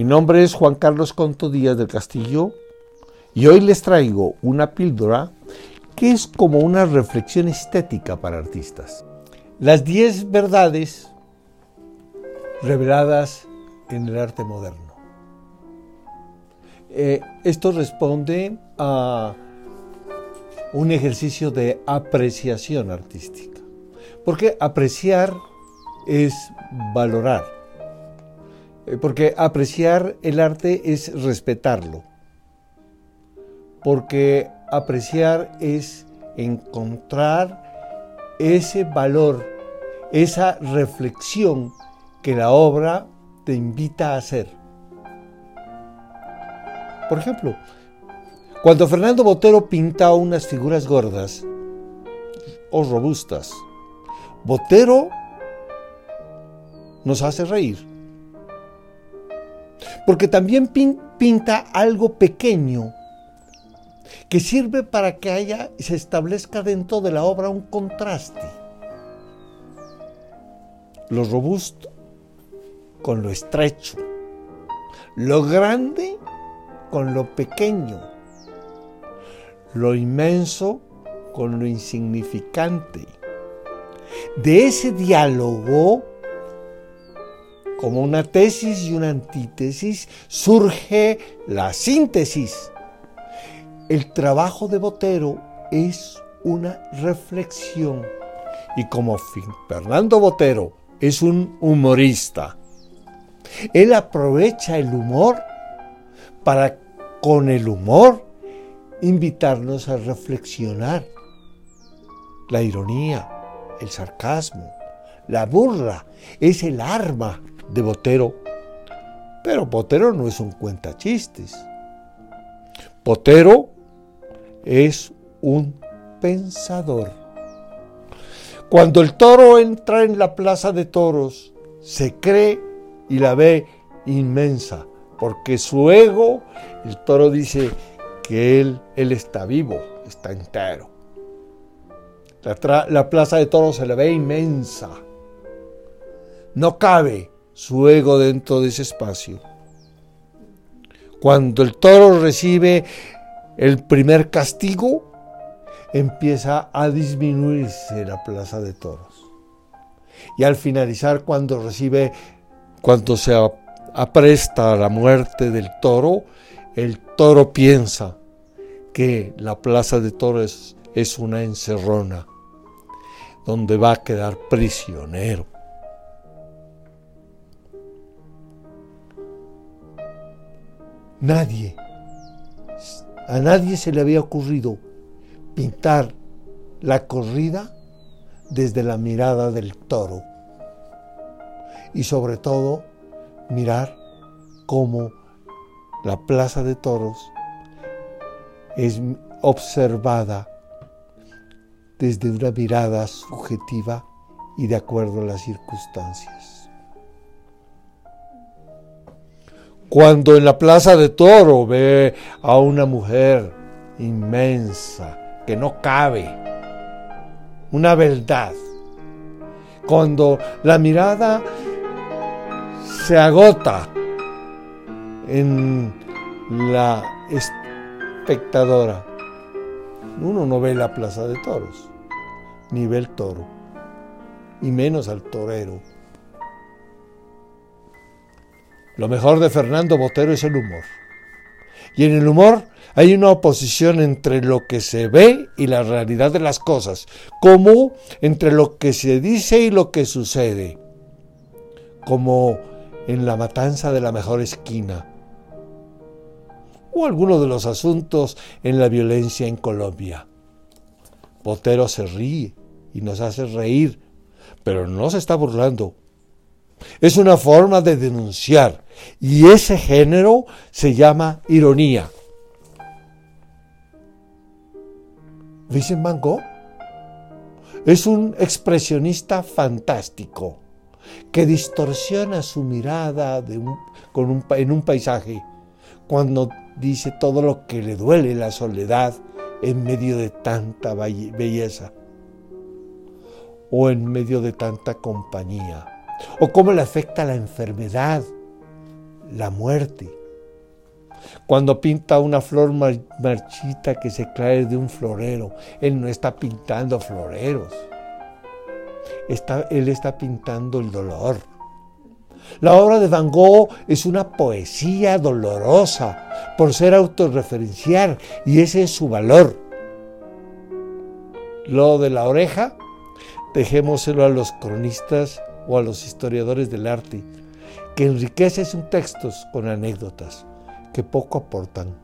Mi nombre es Juan Carlos Conto Díaz del Castillo y hoy les traigo una píldora que es como una reflexión estética para artistas. Las 10 verdades reveladas en el arte moderno. Eh, esto responde a un ejercicio de apreciación artística. Porque apreciar es valorar. Eh, porque apreciar el arte es respetarlo. Porque apreciar es encontrar ese valor, esa reflexión que la obra te invita a hacer. Por ejemplo, cuando Fernando Botero pinta unas figuras gordas o robustas, Botero nos hace reír. Porque también pinta algo pequeño que sirve para que haya se establezca dentro de la obra un contraste. Lo robusto con lo estrecho, lo grande con lo pequeño, lo inmenso con lo insignificante. De ese diálogo, como una tesis y una antítesis, surge la síntesis. El trabajo de Botero es una reflexión. Y como Fernando Botero es un humorista, él aprovecha el humor para con el humor invitarnos a reflexionar. La ironía, el sarcasmo, la burla es el arma de Botero. Pero Botero no es un cuentachistes. Botero es un pensador. Cuando el toro entra en la plaza de toros, se cree y la ve inmensa, porque su ego, el toro dice que él, él está vivo, está entero. La, la plaza de toros se la ve inmensa. No cabe su ego dentro de ese espacio. Cuando el toro recibe el primer castigo, empieza a disminuirse la plaza de toros. Y al finalizar, cuando recibe cuando se apresta a la muerte del toro, el toro piensa que la plaza de toros es una encerrona donde va a quedar prisionero. Nadie, a nadie se le había ocurrido pintar la corrida desde la mirada del toro y sobre todo mirar cómo la plaza de toros es observada desde una mirada subjetiva y de acuerdo a las circunstancias. Cuando en la plaza de toro ve a una mujer inmensa que no cabe, una verdad, cuando la mirada se agota en la espectadora. Uno no ve la plaza de toros, ni ve el toro, y menos al torero. Lo mejor de Fernando Botero es el humor. Y en el humor hay una oposición entre lo que se ve y la realidad de las cosas, como entre lo que se dice y lo que sucede, como en la matanza de la mejor esquina o alguno de los asuntos en la violencia en Colombia. Botero se ríe y nos hace reír, pero no se está burlando. Es una forma de denunciar y ese género se llama ironía. Vincent Van Gogh es un expresionista fantástico que distorsiona su mirada en un paisaje cuando dice todo lo que le duele la soledad en medio de tanta belleza. O en medio de tanta compañía. O cómo le afecta la enfermedad, la muerte. Cuando pinta una flor marchita que se cae de un florero, él no está pintando floreros. Está, él está pintando el dolor. La obra de Van Gogh es una poesía dolorosa por ser autorreferencial y ese es su valor. Lo de la oreja, dejémoselo a los cronistas o a los historiadores del arte, que enriquecen sus textos con anécdotas que poco aportan